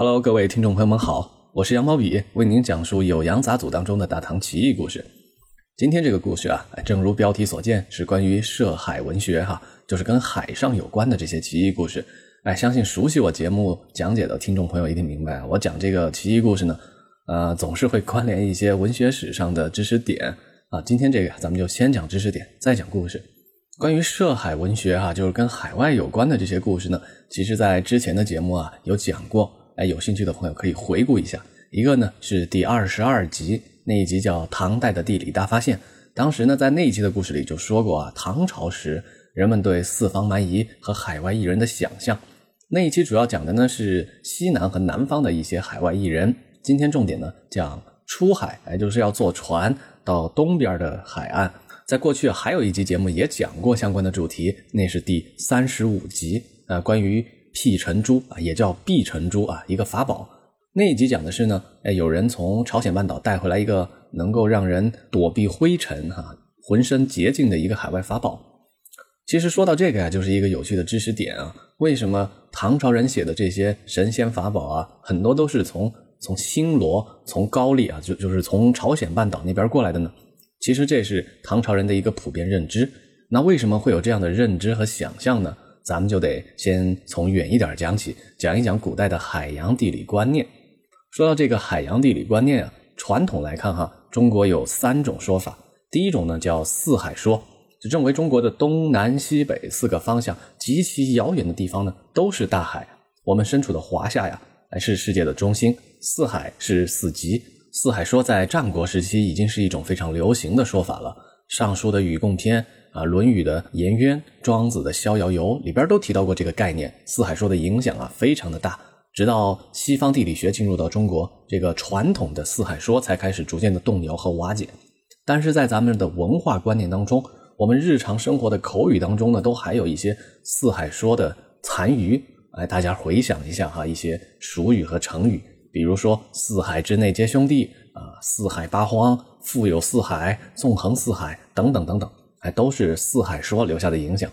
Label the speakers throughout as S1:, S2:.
S1: Hello，各位听众朋友们好，我是杨毛笔，为您讲述《酉阳杂俎》当中的大唐奇异故事。今天这个故事啊，正如标题所见，是关于涉海文学哈，就是跟海上有关的这些奇异故事。哎，相信熟悉我节目讲解的听众朋友一定明白，我讲这个奇异故事呢，呃，总是会关联一些文学史上的知识点啊。今天这个咱们就先讲知识点，再讲故事。关于涉海文学哈，就是跟海外有关的这些故事呢，其实在之前的节目啊有讲过。哎，有兴趣的朋友可以回顾一下。一个呢是第二十二集那一集叫《唐代的地理大发现》，当时呢在那一集的故事里就说过啊，唐朝时人们对四方蛮夷和海外异人的想象。那一期主要讲的呢是西南和南方的一些海外异人。今天重点呢讲出海，哎，就是要坐船到东边的海岸。在过去还有一集节目也讲过相关的主题，那是第三十五集，呃，关于。辟尘珠啊，也叫避尘珠啊，一个法宝。那一集讲的是呢，哎，有人从朝鲜半岛带回来一个能够让人躲避灰尘、哈浑身洁净的一个海外法宝。其实说到这个呀，就是一个有趣的知识点啊。为什么唐朝人写的这些神仙法宝啊，很多都是从从新罗、从高丽啊，就就是从朝鲜半岛那边过来的呢？其实这是唐朝人的一个普遍认知。那为什么会有这样的认知和想象呢？咱们就得先从远一点讲起，讲一讲古代的海洋地理观念。说到这个海洋地理观念啊，传统来看哈，中国有三种说法。第一种呢叫四海说，就认为中国的东南西北四个方向极其遥远的地方呢都是大海，我们身处的华夏呀，乃是世界的中心。四海是四极，四海说在战国时期已经是一种非常流行的说法了。《尚书》的《禹贡篇》。啊，《论语》的《颜渊》，庄子的《逍遥游》里边都提到过这个概念。四海说的影响啊，非常的大。直到西方地理学进入到中国，这个传统的四海说才开始逐渐的动摇和瓦解。但是在咱们的文化观念当中，我们日常生活的口语当中呢，都还有一些四海说的残余。哎，大家回想一下哈，一些俗语和成语，比如说“四海之内皆兄弟”啊，“四海八荒”“富有四海”“纵横四海”等等等等。哎，都是四海说留下的影响。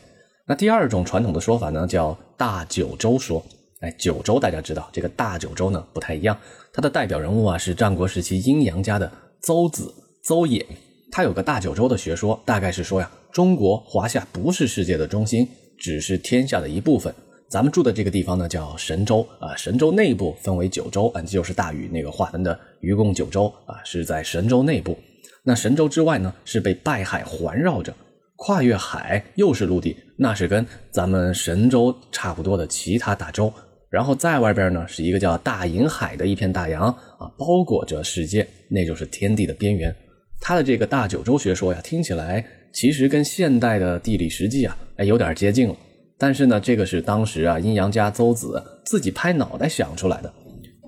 S1: 那第二种传统的说法呢，叫大九州说。哎，九州大家知道，这个大九州呢不太一样。它的代表人物啊是战国时期阴阳家的邹子邹衍。他有个大九州的学说，大概是说呀，中国华夏不是世界的中心，只是天下的一部分。咱们住的这个地方呢叫神州啊，神州内部分为九州，啊，就是大禹那个划分的愚公九州啊，是在神州内部。那神州之外呢，是被拜海环绕着，跨越海又是陆地，那是跟咱们神州差不多的其他大洲。然后在外边呢，是一个叫大银海的一片大洋啊，包裹着世界，那就是天地的边缘。他的这个大九州学说呀，听起来其实跟现代的地理实际啊，哎，有点接近了。但是呢，这个是当时啊阴阳家邹子自己拍脑袋想出来的，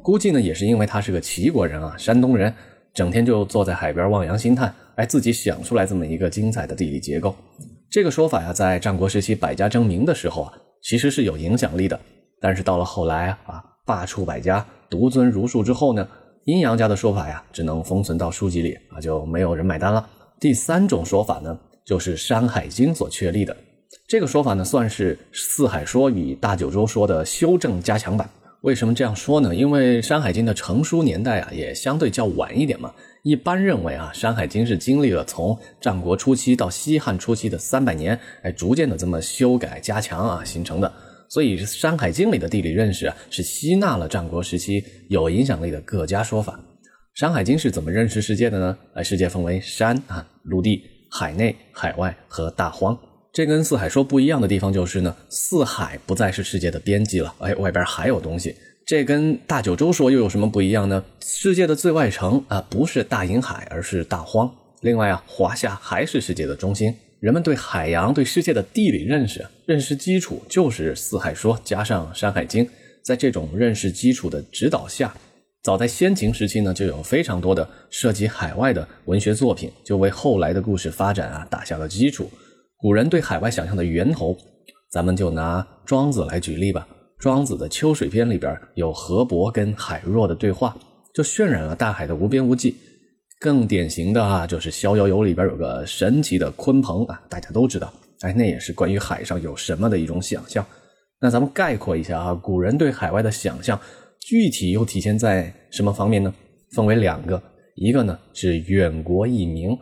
S1: 估计呢也是因为他是个齐国人啊，山东人。整天就坐在海边望洋兴叹，哎，自己想出来这么一个精彩的地理结构。这个说法呀，在战国时期百家争鸣的时候啊，其实是有影响力的。但是到了后来啊，罢黜百家，独尊儒术之后呢，阴阳家的说法呀，只能封存到书籍里啊，就没有人买单了。第三种说法呢，就是《山海经》所确立的。这个说法呢，算是四海说与大九州说的修正加强版。为什么这样说呢？因为《山海经》的成书年代啊，也相对较晚一点嘛。一般认为啊，《山海经》是经历了从战国初期到西汉初期的三百年，哎，逐渐的这么修改加强啊形成的。所以，《山海经》里的地理认识啊，是吸纳了战国时期有影响力的各家说法。《山海经》是怎么认识世界的呢？哎，世界分为山啊、陆地、海内、海外和大荒。这跟四海说不一样的地方就是呢，四海不再是世界的边际了，哎，外边还有东西。这跟大九州说又有什么不一样呢？世界的最外层啊，不是大银海，而是大荒。另外啊，华夏还是世界的中心。人们对海洋、对世界的地理认识，认识基础就是四海说加上山海经。在这种认识基础的指导下，早在先秦时期呢，就有非常多的涉及海外的文学作品，就为后来的故事发展啊打下了基础。古人对海外想象的源头，咱们就拿庄子来举例吧。庄子的《秋水篇》里边有河伯跟海若的对话，就渲染了大海的无边无际。更典型的啊，就是《逍遥游》里边有个神奇的鲲鹏啊，大家都知道，哎，那也是关于海上有什么的一种想象。那咱们概括一下啊，古人对海外的想象，具体又体现在什么方面呢？分为两个，一个呢是远国异名，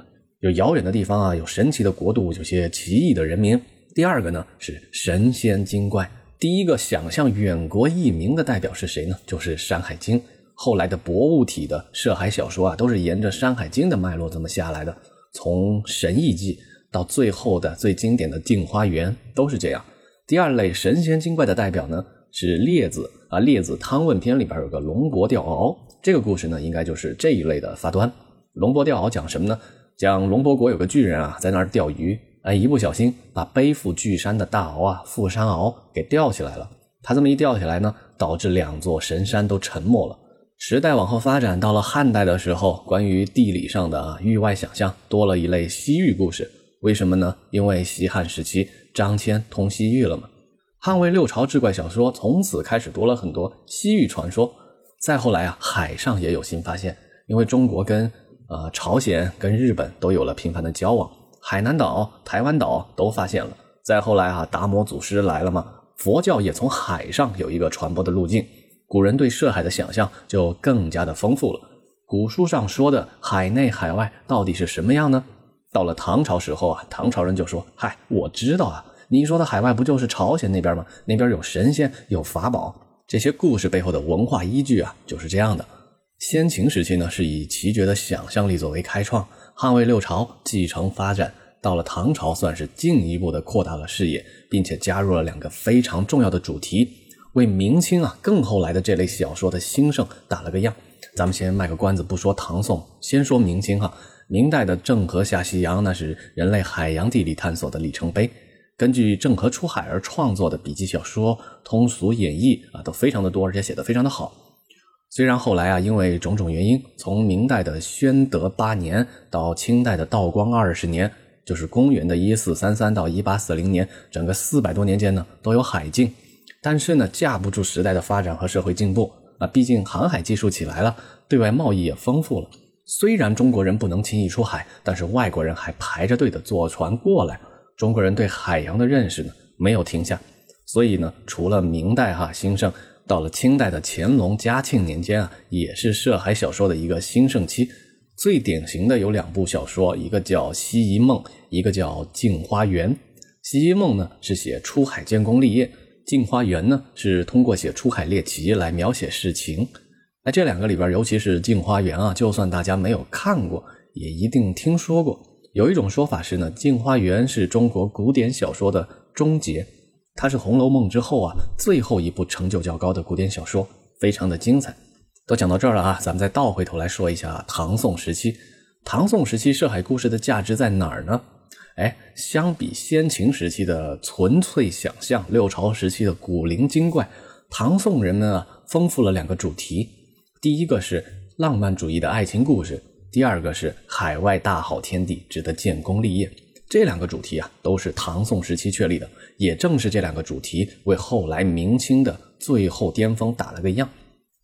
S1: 有遥远的地方啊，有神奇的国度，有些奇异的人民；第二个呢是神仙精怪。第一个想象远国异名的代表是谁呢？就是《山海经》。后来的博物体的涉海小说啊，都是沿着《山海经》的脉络这么下来的，从《神异记》到最后的最经典的《镜花缘》都是这样。第二类神仙精怪的代表呢？是列子啊，列子汤问篇里边有个龙伯钓鳌，这个故事呢，应该就是这一类的发端。龙伯钓鳌讲什么呢？讲龙伯国有个巨人啊，在那儿钓鱼，哎，一不小心把背负巨山的大鳌啊，富山鳌给吊起来了。他这么一吊起来呢，导致两座神山都沉没了。时代往后发展，到了汉代的时候，关于地理上的啊域外想象多了一类西域故事。为什么呢？因为西汉时期张骞通西域了嘛。汉魏六朝志怪小说从此开始多了很多西域传说。再后来啊，海上也有新发现，因为中国跟呃朝鲜、跟日本都有了频繁的交往，海南岛、台湾岛都发现了。再后来啊，达摩祖师来了嘛，佛教也从海上有一个传播的路径，古人对涉海的想象就更加的丰富了。古书上说的海内海外到底是什么样呢？到了唐朝时候啊，唐朝人就说：“嗨，我知道啊。”你说的海外不就是朝鲜那边吗？那边有神仙，有法宝，这些故事背后的文化依据啊，就是这样的。先秦时期呢，是以奇绝的想象力作为开创；汉魏六朝继承发展，到了唐朝算是进一步的扩大了视野，并且加入了两个非常重要的主题，为明清啊更后来的这类小说的兴盛打了个样。咱们先卖个关子，不说唐宋，先说明清哈。明代的郑和下西洋，那是人类海洋地理探索的里程碑。根据郑和出海而创作的笔记小说、通俗演绎啊，都非常的多，而且写的非常的好。虽然后来啊，因为种种原因，从明代的宣德八年到清代的道光二十年，就是公元的一四三三到一八四零年，整个四百多年间呢，都有海禁。但是呢，架不住时代的发展和社会进步啊，毕竟航海技术起来了，对外贸易也丰富了。虽然中国人不能轻易出海，但是外国人还排着队的坐船过来。中国人对海洋的认识呢没有停下，所以呢，除了明代哈兴盛，到了清代的乾隆、嘉庆年间啊，也是涉海小说的一个兴盛期。最典型的有两部小说，一个叫《西夷梦》，一个叫《镜花缘》。《西夷梦》呢是写出海建功立业，《镜花缘》呢是通过写出海猎奇来描写世情。那这两个里边，尤其是《镜花缘》啊，就算大家没有看过，也一定听说过。有一种说法是呢，《镜花缘》是中国古典小说的终结，它是《红楼梦》之后啊最后一部成就较高的古典小说，非常的精彩。都讲到这儿了啊，咱们再倒回头来说一下唐宋时期。唐宋时期涉海故事的价值在哪儿呢？哎，相比先秦时期的纯粹想象，六朝时期的古灵精怪，唐宋人们啊丰富了两个主题。第一个是浪漫主义的爱情故事。第二个是海外大好天地，值得建功立业。这两个主题啊，都是唐宋时期确立的。也正是这两个主题，为后来明清的最后巅峰打了个样。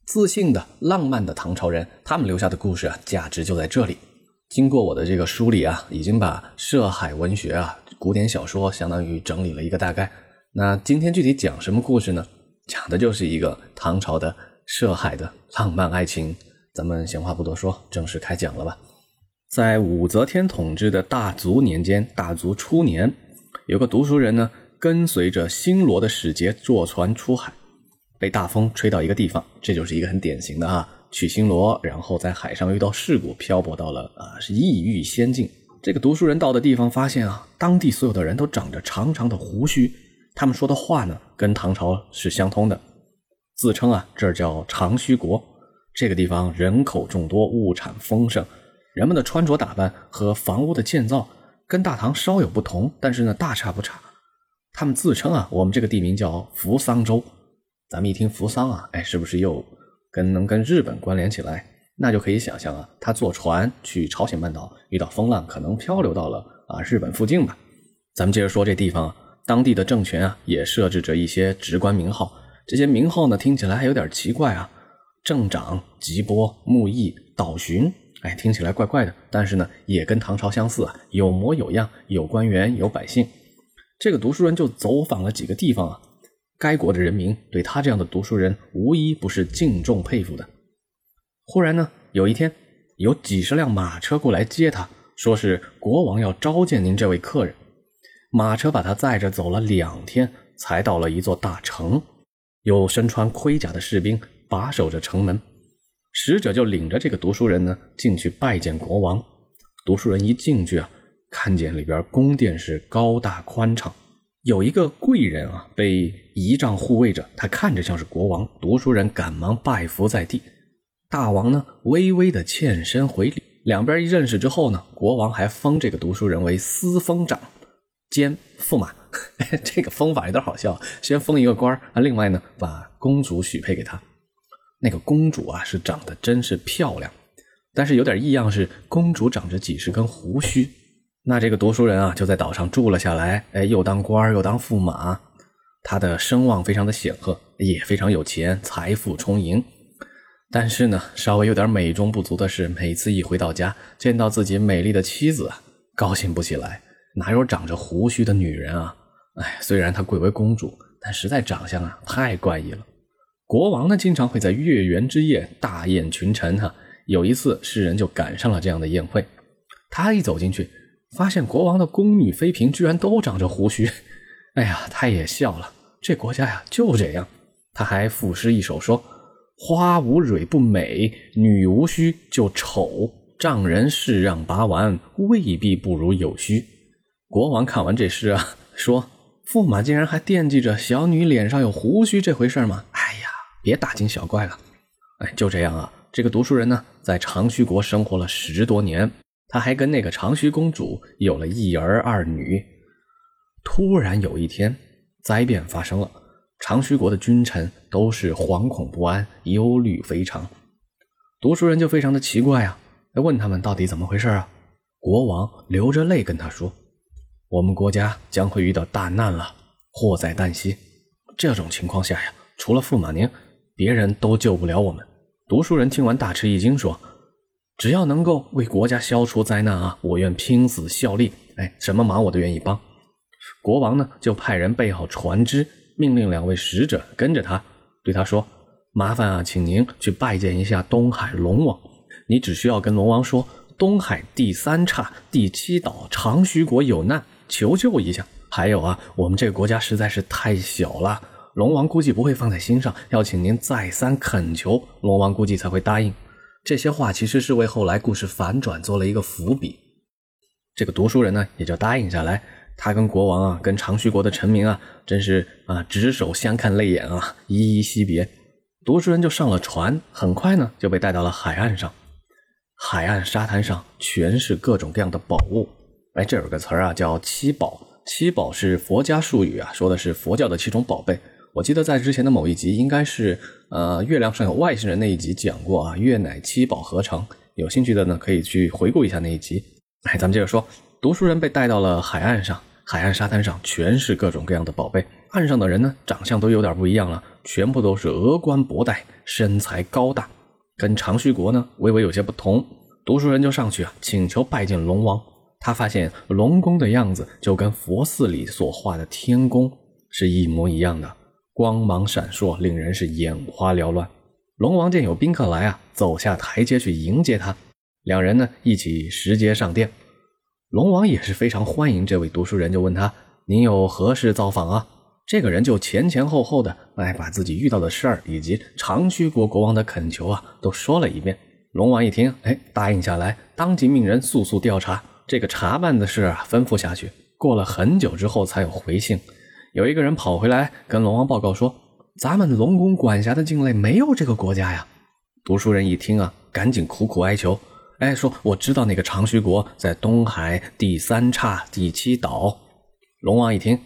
S1: 自信的、浪漫的唐朝人，他们留下的故事啊，价值就在这里。经过我的这个梳理啊，已经把涉海文学啊、古典小说相当于整理了一个大概。那今天具体讲什么故事呢？讲的就是一个唐朝的涉海的浪漫爱情。咱们闲话不多说，正式开讲了吧。在武则天统治的大足年间，大足初年，有个读书人呢，跟随着新罗的使节坐船出海，被大风吹到一个地方，这就是一个很典型的啊，去新罗，然后在海上遇到事故，漂泊到了啊是异域仙境。这个读书人到的地方，发现啊，当地所有的人都长着长长的胡须，他们说的话呢，跟唐朝是相通的，自称啊，这叫长须国。这个地方人口众多，物产丰盛，人们的穿着打扮和房屋的建造跟大唐稍有不同，但是呢大差不差。他们自称啊，我们这个地名叫扶桑州。咱们一听扶桑啊，哎，是不是又跟能跟日本关联起来？那就可以想象啊，他坐船去朝鲜半岛，遇到风浪，可能漂流到了啊日本附近吧。咱们接着说这地方，当地的政权啊也设置着一些职官名号，这些名号呢听起来还有点奇怪啊。镇长、吉波、木易、岛巡，哎，听起来怪怪的，但是呢，也跟唐朝相似啊，有模有样，有官员，有百姓。这个读书人就走访了几个地方啊，该国的人民对他这样的读书人，无一不是敬重佩服的。忽然呢，有一天，有几十辆马车过来接他，说是国王要召见您这位客人。马车把他载着走了两天，才到了一座大城，有身穿盔甲的士兵把守着城门。使者就领着这个读书人呢进去拜见国王。读书人一进去啊，看见里边宫殿是高大宽敞，有一个贵人啊被仪仗护卫着，他看着像是国王。读书人赶忙拜伏在地。大王呢，微微的欠身回礼。两边一认识之后呢，国王还封这个读书人为司封长兼驸马。这个封法有点好笑，先封一个官啊，另外呢，把公主许配给他。那个公主啊，是长得真是漂亮，但是有点异样，是公主长着几十根胡须。那这个读书人啊，就在岛上住了下来，哎，又当官又当驸马，他的声望非常的显赫，也非常有钱，财富充盈。但是呢，稍微有点美中不足的是，每次一回到家，见到自己美丽的妻子，高兴不起来。哪有长着胡须的女人啊？哎，虽然她贵为公主，但实在长相啊太怪异了。国王呢，经常会在月圆之夜大宴群臣。哈，有一次，诗人就赶上了这样的宴会。他一走进去，发现国王的宫女妃嫔居然都长着胡须。哎呀，他也笑了。这国家呀，就这样。他还赋诗一首说。花无蕊不美，女无须就丑。丈人是让拔完，未必不如有须。国王看完这诗啊，说：“驸马竟然还惦记着小女脸上有胡须这回事吗？哎呀，别大惊小怪了。哎，就这样啊。这个读书人呢，在长须国生活了十多年，他还跟那个长须公主有了一儿二女。突然有一天，灾变发生了。长须国的君臣都是惶恐不安、忧虑非常，读书人就非常的奇怪啊，问他们到底怎么回事啊？国王流着泪跟他说：“我们国家将会遇到大难了，祸在旦夕。这种情况下呀，除了驸马您，别人都救不了我们。”读书人听完大吃一惊，说：“只要能够为国家消除灾难啊，我愿拼死效力。哎，什么忙我都愿意帮。”国王呢，就派人备好船只。命令两位使者跟着他，对他说：“麻烦啊，请您去拜见一下东海龙王。你只需要跟龙王说，东海第三岔第七岛长须国有难，求救一下。还有啊，我们这个国家实在是太小了，龙王估计不会放在心上，要请您再三恳求，龙王估计才会答应。这些话其实是为后来故事反转做了一个伏笔。这个读书人呢，也就答应下来。”他跟国王啊，跟长须国的臣民啊，真是啊，执手相看泪眼啊，依依惜别。读书人就上了船，很快呢就被带到了海岸上。海岸沙滩上全是各种各样的宝物。哎，这有个词儿啊，叫七宝。七宝是佛家术语啊，说的是佛教的七种宝贝。我记得在之前的某一集，应该是呃月亮上有外星人那一集讲过啊，月乃七宝合成。有兴趣的呢，可以去回顾一下那一集。哎，咱们接着说，读书人被带到了海岸上。海岸沙滩上全是各种各样的宝贝，岸上的人呢，长相都有点不一样了，全部都是峨冠博带，身材高大，跟长须国呢微微有些不同。读书人就上去啊，请求拜见龙王。他发现龙宫的样子就跟佛寺里所画的天宫是一模一样的，光芒闪烁，令人是眼花缭乱。龙王见有宾客来啊，走下台阶去迎接他，两人呢一起拾阶上殿。龙王也是非常欢迎这位读书人，就问他：“您有何事造访啊？”这个人就前前后后的哎，把自己遇到的事儿以及长须国国王的恳求啊，都说了一遍。龙王一听，哎，答应下来，当即命人速速调查这个查办的事啊，吩咐下去。过了很久之后，才有回信。有一个人跑回来跟龙王报告说：“咱们龙宫管辖的境内没有这个国家呀。”读书人一听啊，赶紧苦苦哀求。哎，说我知道那个长须国在东海第三岔第七岛。龙王一听，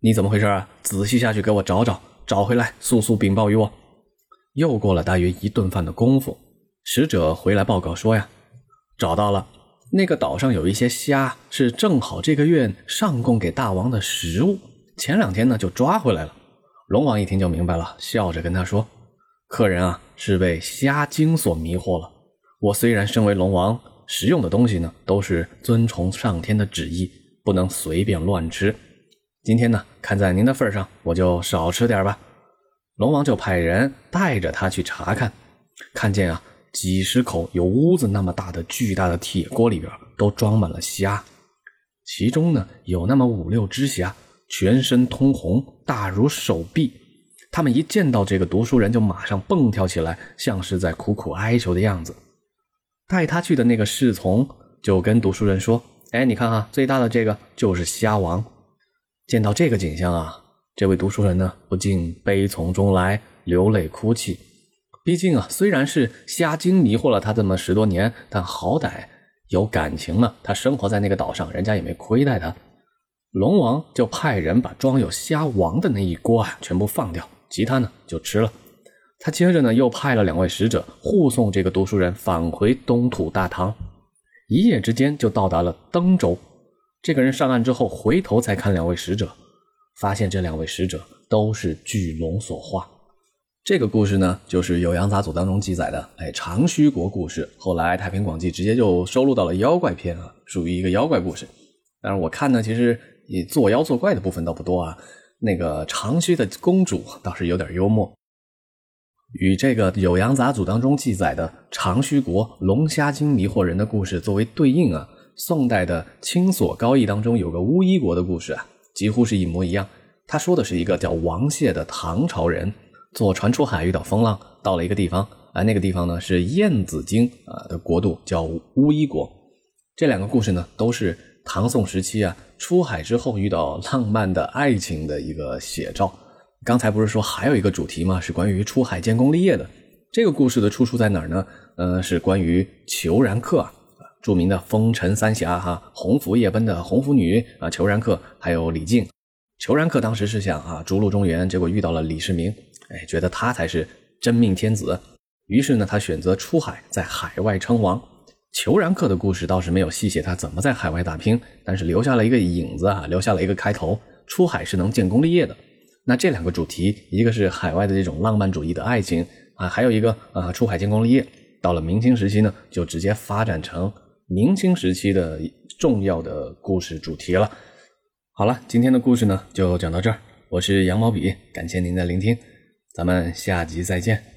S1: 你怎么回事啊？仔细下去给我找找，找回来速速禀报于我。又过了大约一顿饭的功夫，使者回来报告说呀，找到了，那个岛上有一些虾，是正好这个月上供给大王的食物。前两天呢就抓回来了。龙王一听就明白了，笑着跟他说，客人啊是被虾精所迷惑了。我虽然身为龙王，食用的东西呢都是遵从上天的旨意，不能随便乱吃。今天呢，看在您的份上，我就少吃点吧。龙王就派人带着他去查看，看见啊，几十口有屋子那么大的巨大的铁锅里边都装满了虾，其中呢有那么五六只虾，全身通红，大如手臂。他们一见到这个读书人，就马上蹦跳起来，像是在苦苦哀求的样子。带他去的那个侍从就跟读书人说：“哎，你看啊，最大的这个就是虾王。”见到这个景象啊，这位读书人呢不禁悲从中来，流泪哭泣。毕竟啊，虽然是虾精迷惑了他这么十多年，但好歹有感情了。他生活在那个岛上，人家也没亏待他。龙王就派人把装有虾王的那一锅啊全部放掉，其他呢就吃了。他接着呢又派了两位使者护送这个读书人返回东土大唐，一夜之间就到达了登州。这个人上岸之后，回头再看两位使者，发现这两位使者都是巨龙所化。这个故事呢，就是《酉阳杂俎》当中记载的，哎，长须国故事。后来《太平广记》直接就收录到了妖怪篇啊，属于一个妖怪故事。但是我看呢，其实你作妖作怪的部分倒不多啊。那个长须的公主倒是有点幽默。与这个《酉阳杂俎》当中记载的长须国龙虾精迷惑人的故事作为对应啊。宋代的《青锁高义》当中有个乌衣国的故事啊，几乎是一模一样。他说的是一个叫王谢的唐朝人坐船出海，遇到风浪，到了一个地方啊，那个地方呢是燕子精啊的国度，叫乌衣国。这两个故事呢都是唐宋时期啊出海之后遇到浪漫的爱情的一个写照。刚才不是说还有一个主题吗？是关于出海建功立业的。这个故事的出处在哪儿呢？呃，是关于裘然客啊。著名的风尘三侠哈，鸿福夜奔的鸿福女啊，裘然客还有李靖。裘然客当时是想啊，逐鹿中原，结果遇到了李世民，哎，觉得他才是真命天子，于是呢，他选择出海，在海外称王。裘然客的故事倒是没有细写他怎么在海外打拼，但是留下了一个影子啊，留下了一个开头，出海是能建功立业的。那这两个主题，一个是海外的这种浪漫主义的爱情啊，还有一个啊，出海建功立业。到了明清时期呢，就直接发展成。明清时期的重要的故事主题了。好了，今天的故事呢就讲到这儿。我是羊毛笔，感谢您的聆听，咱们下集再见。